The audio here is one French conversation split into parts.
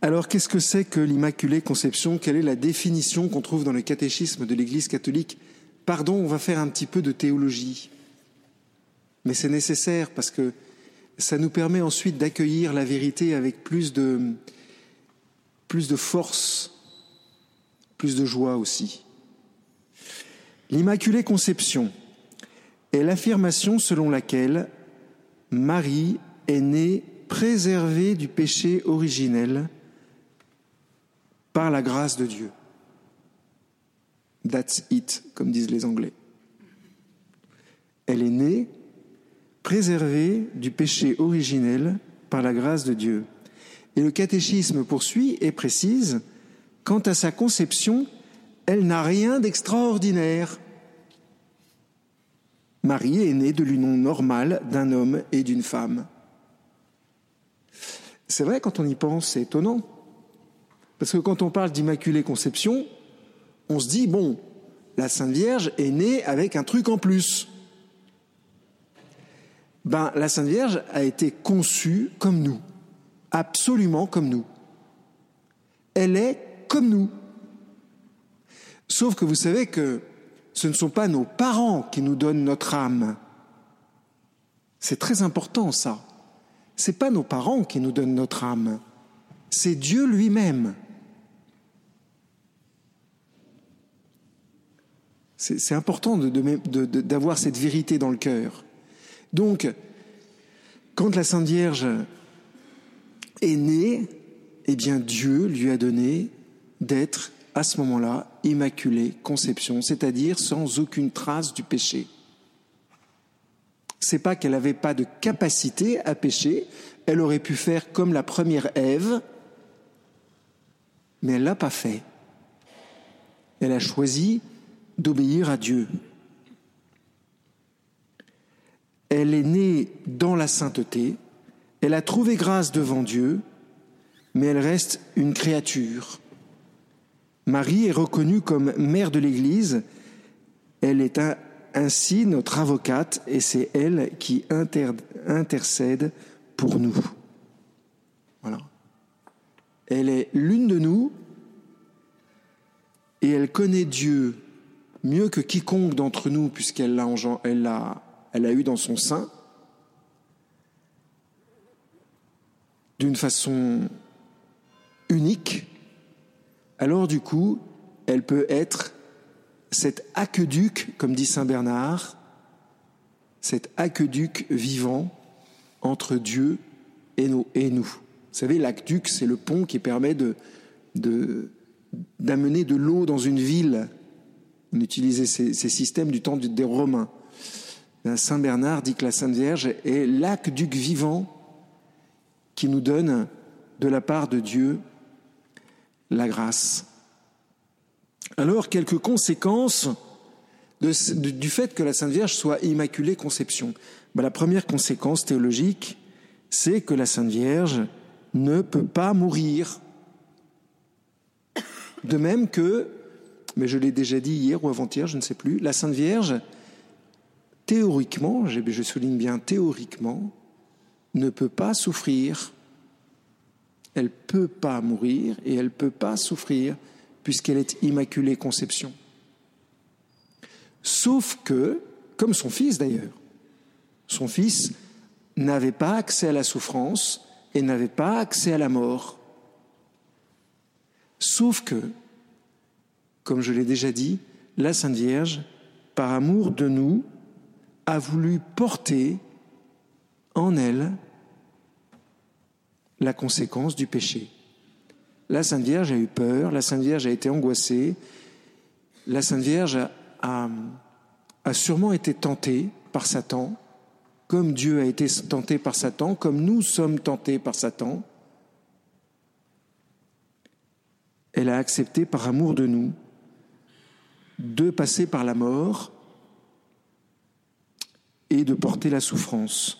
Alors, qu'est-ce que c'est que l'Immaculée Conception? Quelle est la définition qu'on trouve dans le catéchisme de l'Église catholique? Pardon, on va faire un petit peu de théologie. Mais c'est nécessaire parce que ça nous permet ensuite d'accueillir la vérité avec plus de, plus de force, plus de joie aussi. L'Immaculée Conception est l'affirmation selon laquelle Marie est née préservée du péché originel par la grâce de Dieu. That's it, comme disent les Anglais. Elle est née préservée du péché originel par la grâce de Dieu. Et le catéchisme poursuit et précise, quant à sa conception, elle n'a rien d'extraordinaire. Marie est née de l'union normale d'un homme et d'une femme. C'est vrai, quand on y pense, c'est étonnant. Parce que quand on parle d'Immaculée Conception, on se dit, bon, la Sainte Vierge est née avec un truc en plus. Ben, la Sainte Vierge a été conçue comme nous, absolument comme nous. Elle est comme nous. Sauf que vous savez que ce ne sont pas nos parents qui nous donnent notre âme. C'est très important ça. Ce n'est pas nos parents qui nous donnent notre âme, c'est Dieu lui-même. C'est important d'avoir cette vérité dans le cœur. Donc, quand la Sainte Vierge est née, eh bien Dieu lui a donné d'être à ce moment-là immaculée conception, c'est-à-dire sans aucune trace du péché. C'est pas qu'elle n'avait pas de capacité à pécher, elle aurait pu faire comme la première Ève, mais elle l'a pas fait. Elle a choisi d'obéir à Dieu. Elle est née dans la sainteté, elle a trouvé grâce devant Dieu, mais elle reste une créature. Marie est reconnue comme mère de l'Église, elle est ainsi notre avocate et c'est elle qui intercède pour nous. Voilà. Elle est l'une de nous et elle connaît Dieu mieux que quiconque d'entre nous, puisqu'elle l'a, elle elle a eu dans son sein, d'une façon unique, alors du coup, elle peut être cet aqueduc, comme dit Saint Bernard, cet aqueduc vivant entre Dieu et nous. Vous savez, l'aqueduc, c'est le pont qui permet d'amener de l'eau dans une ville on utilisait ces, systèmes du temps des Romains. Saint Bernard dit que la Sainte Vierge est l'aqueduc vivant qui nous donne de la part de Dieu la grâce. Alors, quelques conséquences du fait que la Sainte Vierge soit immaculée conception. Ben, la première conséquence théologique, c'est que la Sainte Vierge ne peut pas mourir. De même que mais je l'ai déjà dit hier ou avant-hier, je ne sais plus, la Sainte Vierge, théoriquement, je souligne bien théoriquement, ne peut pas souffrir. Elle ne peut pas mourir et elle ne peut pas souffrir puisqu'elle est immaculée conception. Sauf que, comme son fils d'ailleurs, son fils n'avait pas accès à la souffrance et n'avait pas accès à la mort. Sauf que, comme je l'ai déjà dit, la Sainte Vierge, par amour de nous, a voulu porter en elle la conséquence du péché. La Sainte Vierge a eu peur, la Sainte Vierge a été angoissée, la Sainte Vierge a, sûrement été tentée par Satan, comme Dieu a été tenté par Satan, comme nous sommes tentés par Satan. Elle a accepté par amour de nous de passer par la mort et de porter la souffrance.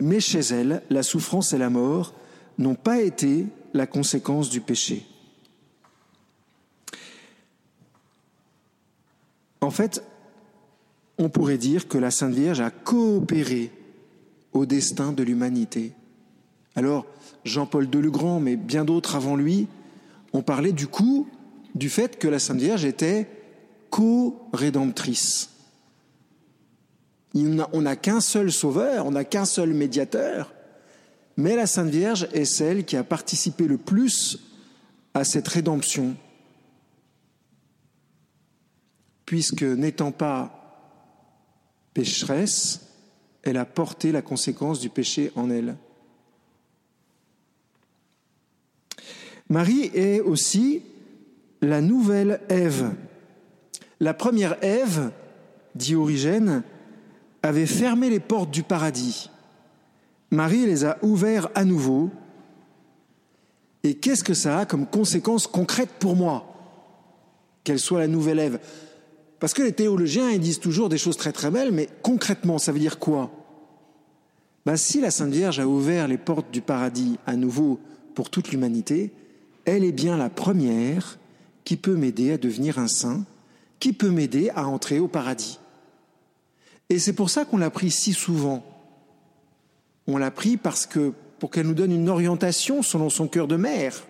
Mais chez elle, la souffrance et la mort n'ont pas été la conséquence du péché. En fait, on pourrait dire que la Sainte Vierge a coopéré au destin de l'humanité. Alors, Jean-Paul Delegrand, mais bien d'autres avant lui, ont parlé du coup du fait que la Sainte Vierge était co-rédemptrice. On n'a qu'un seul sauveur, on n'a qu'un seul médiateur, mais la Sainte Vierge est celle qui a participé le plus à cette rédemption, puisque n'étant pas pécheresse, elle a porté la conséquence du péché en elle. Marie est aussi la nouvelle Ève. La première Ève, dit Origène, avait fermé les portes du paradis. Marie les a ouvertes à nouveau. Et qu'est-ce que ça a comme conséquence concrète pour moi Qu'elle soit la nouvelle Ève? Parce que les théologiens, ils disent toujours des choses très très belles, mais concrètement, ça veut dire quoi? Ben, Si la Sainte Vierge a ouvert les portes du paradis à nouveau pour toute l'humanité, elle est bien la première qui peut m'aider à devenir un saint, qui peut m'aider à entrer au paradis? Et c'est pour ça qu'on l'a pris si souvent. On l'a pris parce que pour qu'elle nous donne une orientation selon son cœur de mère.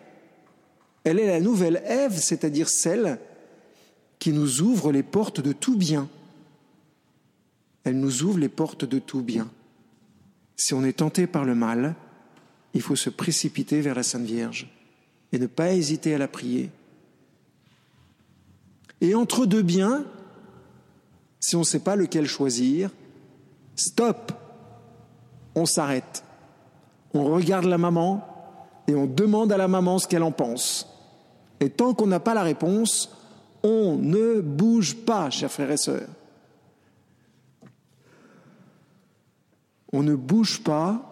Elle est la nouvelle Ève, c'est-à-dire celle qui nous ouvre les portes de tout bien. Elle nous ouvre les portes de tout bien. Si on est tenté par le mal, il faut se précipiter vers la Sainte Vierge et ne pas hésiter à la prier. Et entre deux biens, si on ne sait pas lequel choisir, stop, on s'arrête. On regarde la maman et on demande à la maman ce qu'elle en pense. Et tant qu'on n'a pas la réponse, on ne bouge pas, chers frères et sœurs. On ne bouge pas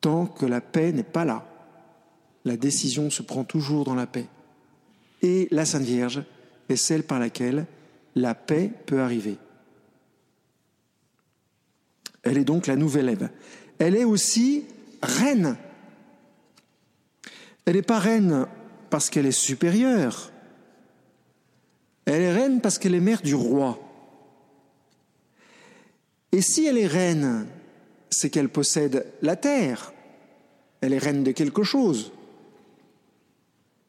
tant que la paix n'est pas là. La décision se prend toujours dans la paix. Et la Sainte Vierge est celle par laquelle la paix peut arriver. Elle est donc la nouvelle Ève. Elle est aussi reine. Elle n'est pas reine parce qu'elle est supérieure. Elle est reine parce qu'elle est mère du roi. Et si elle est reine, c'est qu'elle possède la terre. Elle est reine de quelque chose.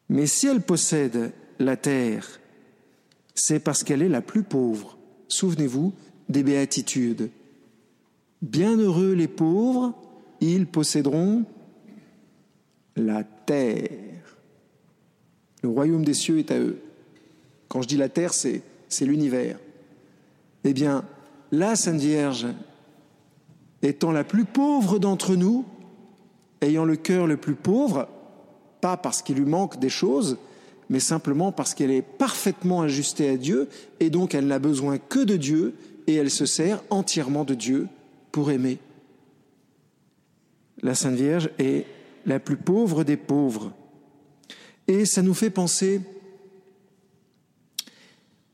Mais si elle possède la terre, c'est parce qu'elle est la plus pauvre. Souvenez-vous des béatitudes. Bienheureux les pauvres, ils posséderont la terre. Le royaume des cieux est à eux. Quand je dis la terre, c'est, l'univers. Eh bien, la Sainte Vierge, étant la plus pauvre d'entre nous, ayant le cœur le plus pauvre, pas parce qu'il lui manque des choses, mais simplement parce qu'elle est parfaitement ajustée à Dieu, et donc elle n'a besoin que de Dieu, et elle se sert entièrement de Dieu pour aimer. La Sainte Vierge est la plus pauvre des pauvres. Et ça nous fait penser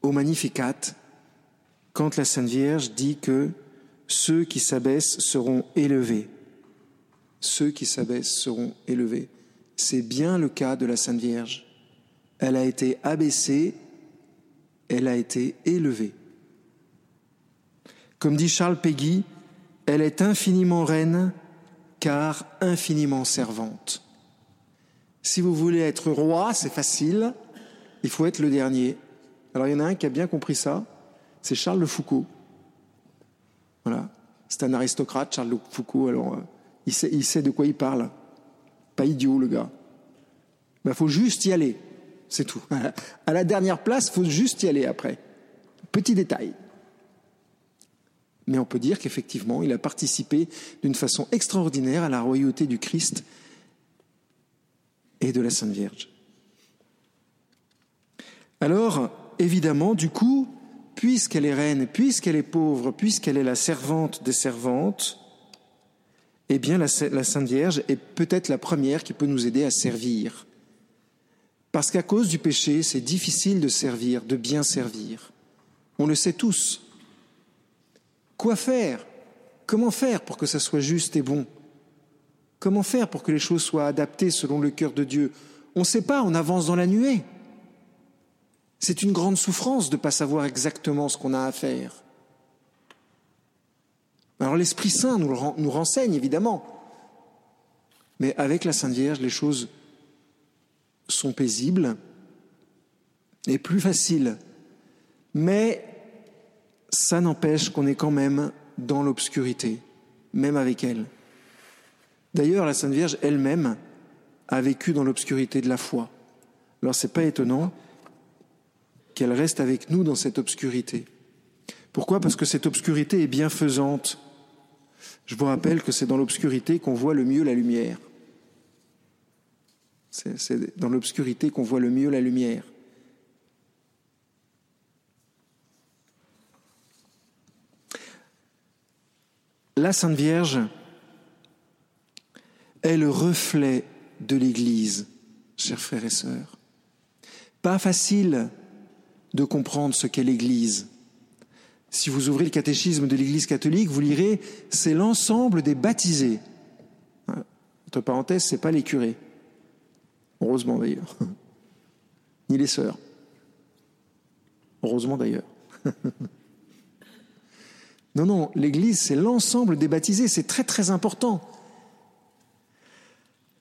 au Magnificat, quand la Sainte Vierge dit que ceux qui s'abaissent seront élevés. Ceux qui s'abaissent seront élevés. C'est bien le cas de la Sainte Vierge. Elle a été abaissée, elle a été élevée. Comme dit Charles Péguy, elle est infiniment reine car infiniment servante. Si vous voulez être roi, c'est facile, il faut être le dernier. Alors il y en a un qui a bien compris ça, c'est Charles de Foucault. Voilà, c'est un aristocrate, Charles de Foucault, alors euh, il, sait, il sait de quoi il parle. Pas idiot, le gars. Il ben, faut juste y aller. C'est tout. À la dernière place, il faut juste y aller après. Petit détail. Mais on peut dire qu'effectivement, il a participé d'une façon extraordinaire à la royauté du Christ et de la Sainte Vierge. Alors, évidemment, du coup, puisqu'elle est reine, puisqu'elle est pauvre, puisqu'elle est la servante des servantes, eh bien la, Sainte Vierge est peut-être la première qui peut nous aider à servir. Parce qu'à cause du péché, c'est difficile de servir, de bien servir. On le sait tous. Quoi faire? Comment faire pour que ça soit juste et bon? Comment faire pour que les choses soient adaptées selon le cœur de Dieu? On ne sait pas, on avance dans la nuée. C'est une grande souffrance de ne pas savoir exactement ce qu'on a à faire. Alors l'Esprit Saint nous, nous renseigne, évidemment. Mais avec la Sainte Vierge, les choses sont paisibles et plus faciles. Mais ça n'empêche qu'on est quand même dans l'obscurité, même avec elle. D'ailleurs, la Sainte Vierge elle-même a vécu dans l'obscurité de la foi. Alors c'est pas étonnant qu'elle reste avec nous dans cette obscurité. Pourquoi? Parce que cette obscurité est bienfaisante. Je vous rappelle que c'est dans l'obscurité qu'on voit le mieux la lumière. C'est dans l'obscurité qu'on voit le mieux la lumière. La Sainte Vierge est le reflet de l'Église, chers frères et sœurs. Pas facile de comprendre ce qu'est l'Église. Si vous ouvrez le catéchisme de l'Église catholique, vous lirez c'est l'ensemble des baptisés. Entre parenthèses, c'est pas les curés. Heureusement d'ailleurs. Ni les sœurs. Heureusement d'ailleurs. non, non, l'Église, c'est l'ensemble des baptisés. C'est très très important.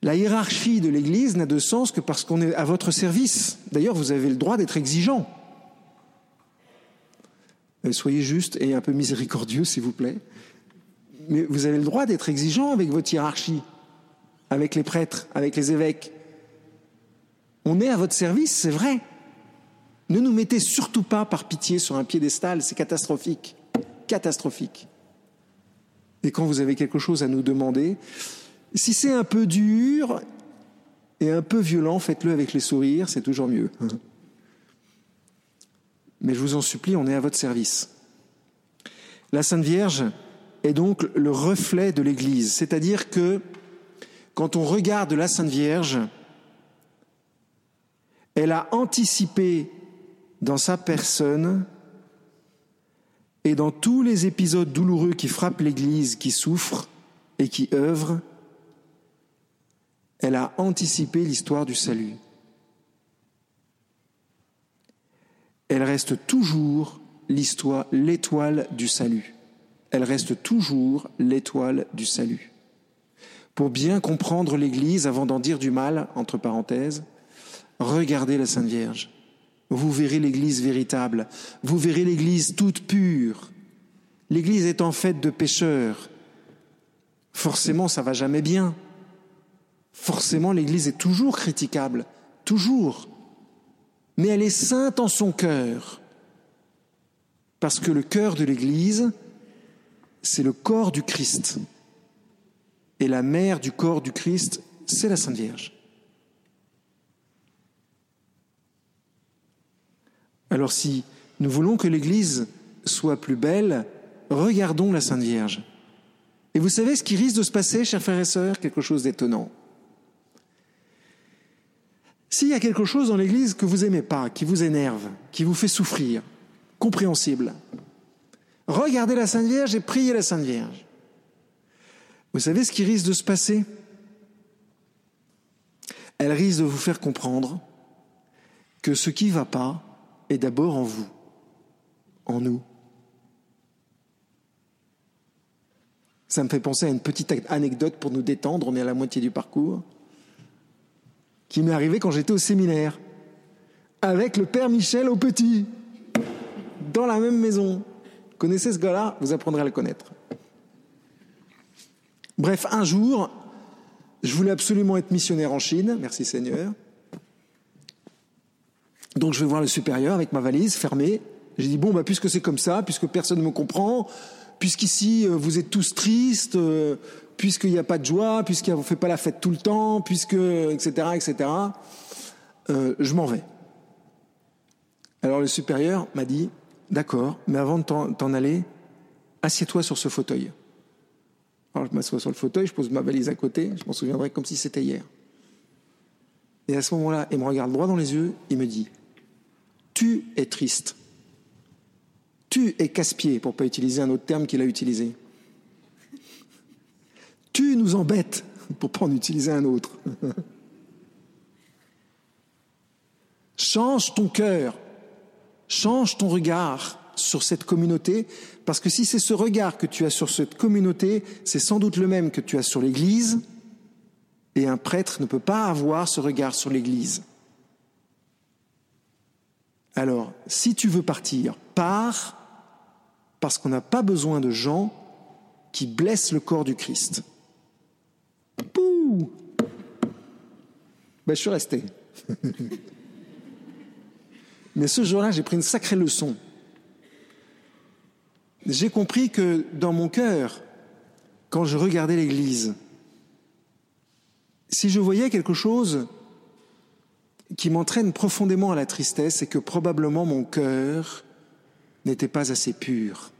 La hiérarchie de l'Église n'a de sens que parce qu'on est à votre service. D'ailleurs, vous avez le droit d'être exigeant. Euh, soyez juste et un peu miséricordieux, s'il vous plaît. Mais vous avez le droit d'être exigeant avec votre hiérarchie, avec les prêtres, avec les évêques. On est à votre service, c'est vrai. Ne nous mettez surtout pas par pitié sur un piédestal, c'est catastrophique. Catastrophique. Et quand vous avez quelque chose à nous demander, si c'est un peu dur et un peu violent, faites-le avec les sourires, c'est toujours mieux. Mais je vous en supplie, on est à votre service. La Sainte Vierge est donc le reflet de l'Église, c'est-à-dire que quand on regarde la Sainte Vierge, elle a anticipé dans sa personne et dans tous les épisodes douloureux qui frappent l'Église, qui souffre et qui œuvre, elle a anticipé l'histoire du salut. Elle reste toujours l'histoire, l'étoile du salut. Elle reste toujours l'étoile du salut. Pour bien comprendre l'Église, avant d'en dire du mal, entre parenthèses, regardez la Sainte Vierge. Vous verrez l'Église véritable. Vous verrez l'Église toute pure. L'Église est en fait de pécheurs. Forcément, ça va jamais bien forcément l'Église est toujours critiquable, toujours. Mais elle est sainte en son cœur. Parce que le cœur de l'Église, c'est le corps du Christ. Et la mère du corps du Christ, c'est la Sainte Vierge. Alors si nous voulons que l'Église soit plus belle, regardons la Sainte Vierge. Et vous savez ce qui risque de se passer, chers frères et sœurs? Quelque chose d'étonnant. S'il y a quelque chose dans l'Église que vous n'aimez pas, qui vous énerve, qui vous fait souffrir, compréhensible, regardez la Sainte Vierge et priez la Sainte Vierge. Vous savez ce qui risque de se passer? Elle risque de vous faire comprendre que ce qui va pas est d'abord en vous, en nous. Ça me fait penser à une petite anecdote pour nous détendre, on est à la moitié du parcours qui m'est arrivé quand j'étais au séminaire, avec le père Michel au petit, dans la même maison. connaissez ce gars-là Vous apprendrez à le connaître. Bref, un jour, je voulais absolument être missionnaire en Chine, merci Seigneur. Donc je vais voir le supérieur avec ma valise fermée. J'ai dit, bon, bah, puisque c'est comme ça, puisque personne ne me comprend, puisqu'ici euh, vous êtes tous tristes, euh, puisqu'il n'y a pas de joie, puisqu'il ne fait pas la fête tout le temps, puisque, etc., etc., euh, je m'en vais. Alors le supérieur m'a dit, d'accord, mais avant de t'en aller, assieds-toi sur ce fauteuil. Alors je m'assois sur le fauteuil, je pose ma valise à côté, je m'en souviendrai comme si c'était hier. Et à ce moment-là, il me regarde droit dans les yeux, il me dit, tu es triste. Tu es casse-pied, pour pas utiliser un autre terme qu'il a utilisé. Tu nous embêtes, pour pas en utiliser un autre. change ton cœur, change ton regard sur cette communauté, parce que si c'est ce regard que tu as sur cette communauté, c'est sans doute le même que tu as sur l'Église, Et un prêtre ne peut pas avoir ce regard sur l'Église. Alors, si tu veux partir, pars, parce qu'on n'a pas besoin de gens qui blessent le corps du Christ. Ben, Je suis resté. Mais ce jour-là, j'ai pris une sacrée leçon. J'ai compris que dans mon cœur, quand je regardais l'Église, si je voyais quelque chose qui m'entraîne profondément à la tristesse, c'est que probablement mon cœur n'était pas assez pur.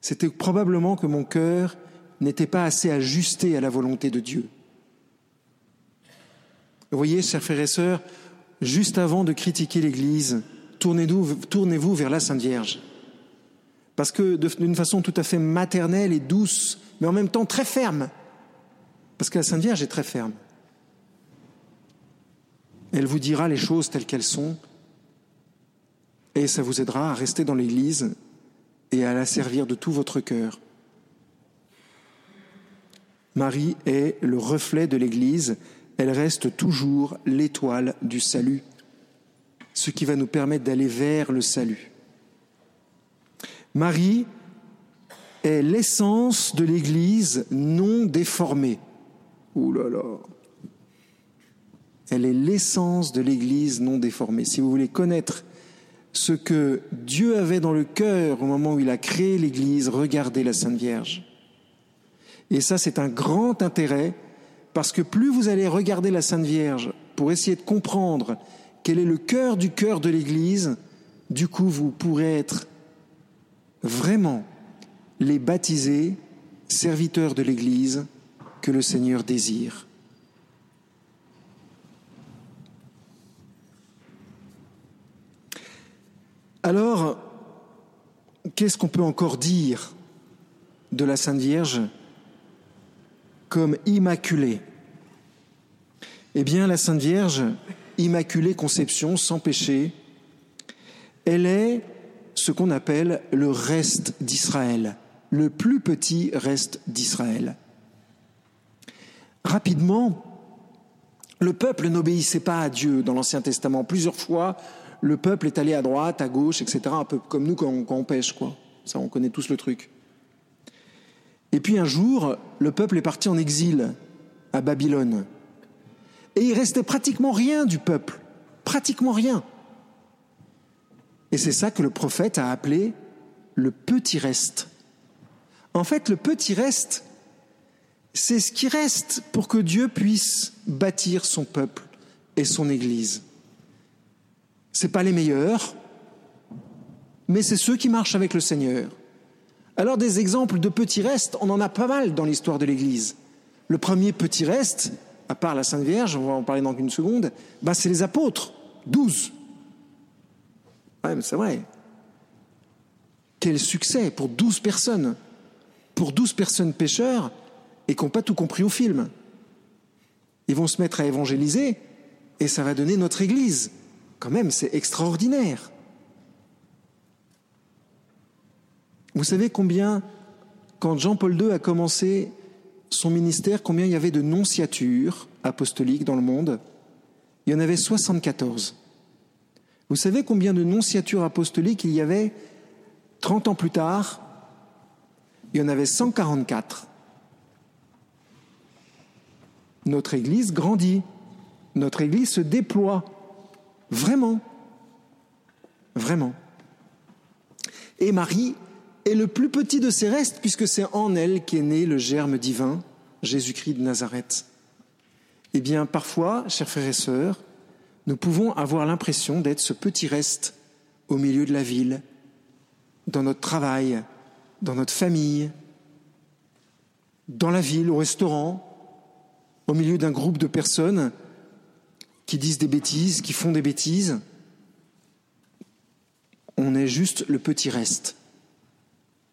C'était probablement que mon cœur n'était pas assez ajusté à la volonté de Dieu. Vous voyez, chers frères et sœurs, juste avant de critiquer l'Église, tournez-vous vers la Sainte Vierge. Parce que d'une façon tout à fait maternelle et douce, mais en même temps très ferme, parce que la Sainte Vierge est très ferme, elle vous dira les choses telles qu'elles sont, et ça vous aidera à rester dans l'Église et à la servir de tout votre cœur. Marie est le reflet de l'Église, elle reste toujours l'étoile du salut, ce qui va nous permettre d'aller vers le salut. Marie est l'essence de l'Église non déformée. Ouh là là. Elle est l'essence de l'Église non déformée. Si vous voulez connaître ce que Dieu avait dans le cœur au moment où il a créé l'Église, regardez la Sainte Vierge. Et ça, c'est un grand intérêt parce que plus vous allez regarder la Sainte Vierge pour essayer de comprendre quel est le cœur du cœur de l'Église, du coup vous pourrez être vraiment les baptisés, serviteurs de l'Église que le Seigneur désire. Alors, qu'est-ce qu'on peut encore dire de la Sainte Vierge? Comme immaculée. Eh bien, la Sainte Vierge, immaculée conception, sans péché, elle est ce qu'on appelle le reste d'Israël, le plus petit reste d'Israël. Rapidement, le peuple n'obéissait pas à Dieu dans l'Ancien Testament. Plusieurs fois, le peuple est allé à droite, à gauche, etc., un peu comme nous quand on, pêche, quoi. Ça, on connaît tous le truc. Et puis un jour, le peuple est parti en exil à Babylone. Et il restait pratiquement rien du peuple, pratiquement rien. Et c'est ça que le prophète a appelé le petit reste. En fait, le petit reste, c'est ce qui reste pour que Dieu puisse bâtir son peuple et son Église. Ce pas les meilleurs, mais c'est ceux qui marchent avec le Seigneur. Alors des exemples de petits restes, on en a pas mal dans l'histoire de l'Église. Le premier petit reste, à part la Sainte Vierge, on va en parler dans une seconde, ben c'est les apôtres, douze. Ouais, mais c'est vrai. Quel succès pour douze personnes, pour douze personnes pécheurs et qui n'ont pas tout compris au film. Ils vont se mettre à évangéliser et ça va donner notre Église. Quand même, c'est extraordinaire. Vous savez combien, quand Jean-Paul II a commencé son ministère, combien il y avait de nonciatures apostoliques dans le monde? Il y en avait 74. Vous savez combien de nonciatures apostoliques il y avait 30 ans plus tard? Il y en avait 144. Notre Église grandit, notre Église se déploie, vraiment, vraiment. Et Marie est le plus petit de ses restes, puisque c'est en elle qu'est né le germe divin, Jésus-Christ de Nazareth. Eh bien, parfois, chers frères et sœurs, nous pouvons avoir l'impression d'être ce petit reste au milieu de la ville, dans notre travail, dans notre famille, dans la ville, au restaurant, au milieu d'un groupe de personnes qui disent des bêtises, qui font des bêtises. On est juste le petit reste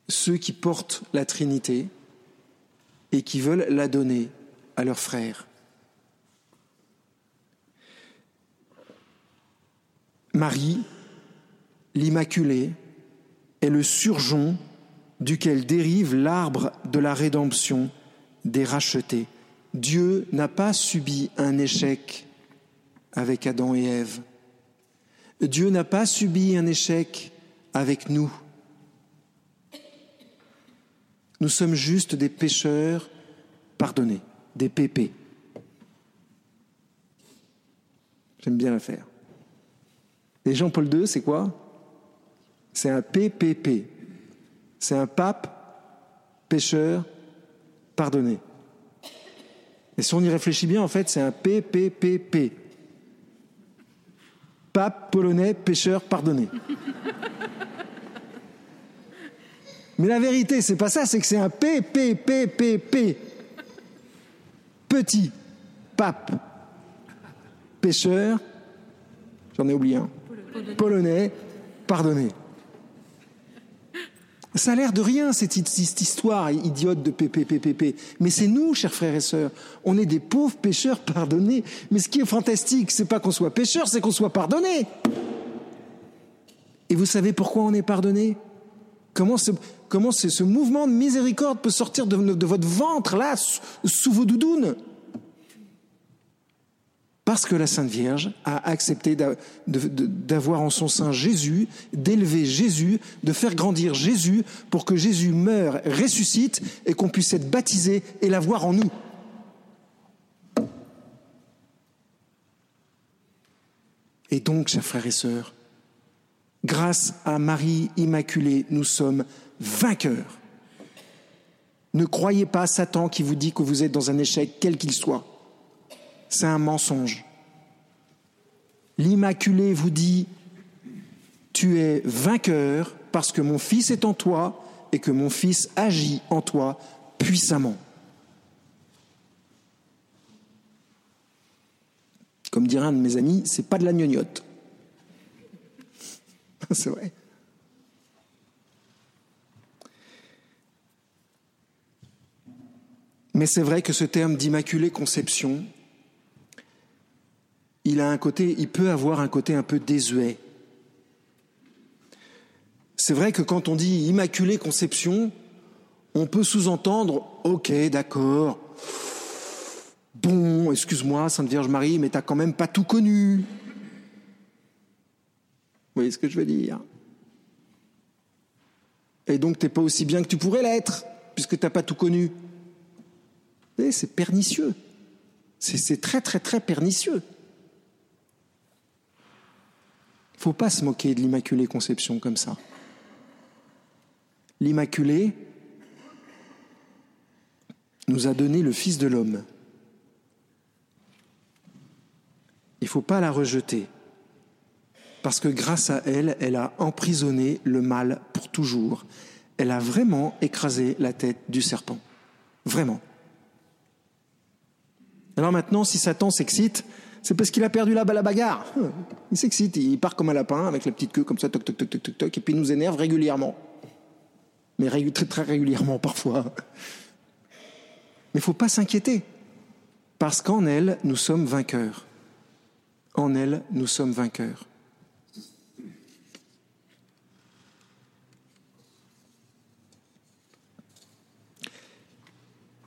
ceux qui portent la Trinité et qui veulent la donner à leurs frères. Marie, l'Immaculée, est le surgeon duquel dérive l'arbre de la rédemption des rachetés. Dieu n'a pas subi un échec avec Adam et Ève. Dieu n'a pas subi un échec avec nous. Nous sommes juste des pécheurs pardonnés, des pépés. J'aime bien la faire. Et Jean-Paul II, c'est quoi? C'est un PPP. C'est un pape, pécheur, pardonné. Et si on y réfléchit bien, en fait, c'est un PPPP. Pape polonais, pécheur, pardonné. Mais la vérité, c'est pas ça, c'est que c'est un PPPPP. Petit pape, pécheur, j'en ai oublié un, polonais, pardonné. Ça a l'air de rien, cette, histoire idiote de PPPPP. Mais c'est nous, chers frères et sœurs. On est des pauvres pécheurs pardonnés. Mais ce qui est fantastique, c'est pas qu'on soit pécheurs, c'est qu'on soit pardonnés. Et vous savez pourquoi on est pardonné Comment ce, comment ce mouvement de miséricorde peut sortir de, votre ventre, là, sous vos doudounes? Parce que la Sainte Vierge a accepté d'avoir en son sein Jésus, d'élever Jésus, de faire grandir Jésus pour que Jésus meure, ressuscite et qu'on puisse être baptisé et l'avoir en nous. Et donc, chers frères et sœurs, grâce à Marie Immaculée, nous sommes vainqueurs. Ne croyez pas Satan qui vous dit que vous êtes dans un échec, quel qu'il soit c'est un mensonge. L'Immaculée vous dit, tu es vainqueur parce que mon Fils est en toi et que mon Fils agit en toi puissamment. Comme dirait un de mes amis, c'est pas de la gnognotte. c'est vrai. Mais c'est vrai que ce terme d'immaculée conception, il a un côté, il peut avoir un côté un peu désuet. C'est vrai que quand on dit Immaculée Conception, on peut sous-entendre Ok, d'accord. Bon, excuse-moi, Sainte Vierge Marie, mais t'as quand même pas tout connu. Vous voyez ce que je veux dire? Et donc t'es pas aussi bien que tu pourrais l'être, puisque t'as pas tout connu. C'est pernicieux. C'est très très très pernicieux faut pas se moquer de l'Immaculée Conception comme ça. L'Immaculée nous a donné le Fils de l'homme. Il ne faut pas la rejeter, parce que grâce à elle, elle a emprisonné le mal pour toujours. Elle a vraiment écrasé la tête du serpent. Vraiment. Alors maintenant, si Satan s'excite, c'est parce qu'il a perdu la, la bagarre. Il s'excite, il part comme un lapin avec la petite queue comme ça, toc, toc, toc, toc, toc, toc, et puis il nous énerve régulièrement. Mais très, très régulièrement parfois. Mais il faut pas s'inquiéter, parce qu'en elle, nous sommes vainqueurs. En elle, nous sommes vainqueurs.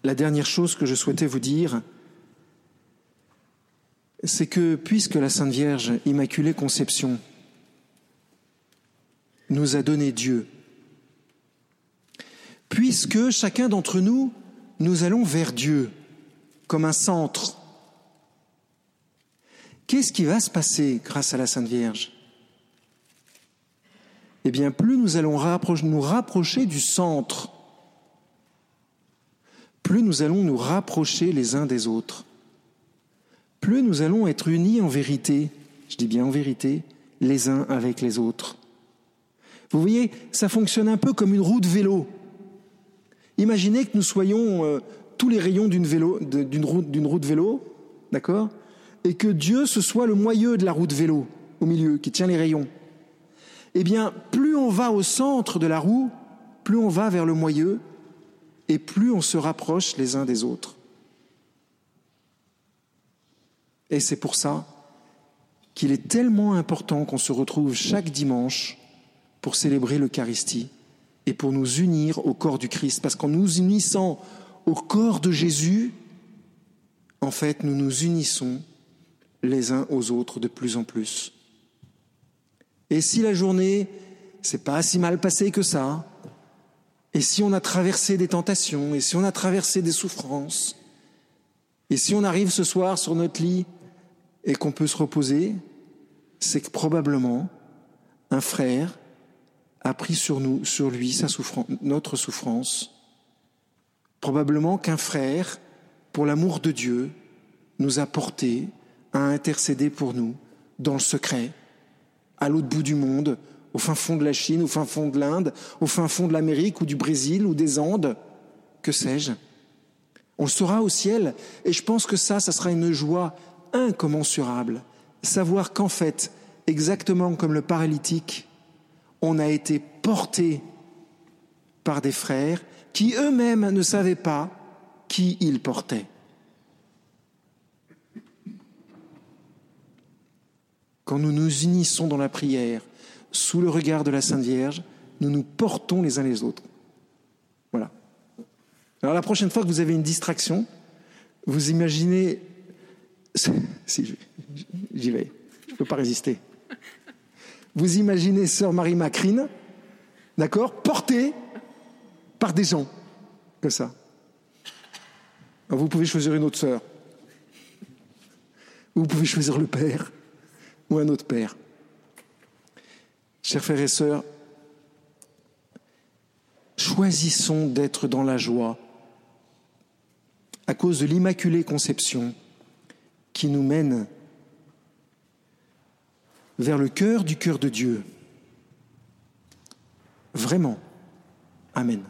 La dernière chose que je souhaitais vous dire, c'est que puisque la Sainte Vierge Immaculée Conception nous a donné Dieu, puisque chacun d'entre nous, nous allons vers Dieu comme un centre, qu'est-ce qui va se passer grâce à la Sainte Vierge? Eh bien, plus nous allons nous rapprocher du centre, plus nous allons nous rapprocher les uns des autres plus nous allons être unis en vérité, je dis bien en vérité, les uns avec les autres. Vous voyez, ça fonctionne un peu comme une roue de vélo. Imaginez que nous soyons euh, tous les rayons d'une roue, roue de vélo, d'accord? Et que Dieu, ce soit le moyeu de la roue de vélo, au milieu, qui tient les rayons. Eh bien, plus on va au centre de la roue, plus on va vers le moyeu, et plus on se rapproche les uns des autres. Et c'est pour ça qu'il est tellement important qu'on se retrouve chaque dimanche pour célébrer l'Eucharistie et pour nous unir au corps du Christ. Parce qu'en nous unissant au corps de Jésus, en fait, nous nous unissons les uns aux autres de plus en plus. Et si la journée, c'est pas si mal passé que ça, et si on a traversé des tentations, et si on a traversé des souffrances, et si on arrive ce soir sur notre lit et qu'on peut se reposer, c'est que probablement un frère a pris sur nous, sur lui, notre souffrance. Probablement qu'un frère, pour l'amour de Dieu, nous a porté à intercéder pour nous dans le secret, à l'autre bout du monde, au fin fond de la Chine, au fin fond de l'Inde, au fin fond de l'Amérique ou du Brésil ou des Andes, que sais-je. On le saura au ciel et je pense que ça, ça sera une joie incommensurable. Savoir qu'en fait, exactement comme le paralytique, on a été porté par des frères qui eux-mêmes ne savaient pas qui ils portaient. Quand nous nous unissons dans la prière, sous le regard de la Sainte Vierge, nous nous portons les uns les autres. Voilà. Alors la prochaine fois que vous avez une distraction, vous imaginez... Si, j'y vais, je ne peux pas résister. Vous imaginez sœur Marie Macrine, d'accord, portée par des gens, comme ça. Vous pouvez choisir une autre sœur. Vous pouvez choisir le père ou un autre père. Chers frères et sœurs, choisissons d'être dans la joie à cause de l'Immaculée Conception qui nous mène vers le cœur du cœur de Dieu. Vraiment. Amen.